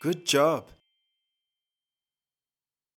Good job.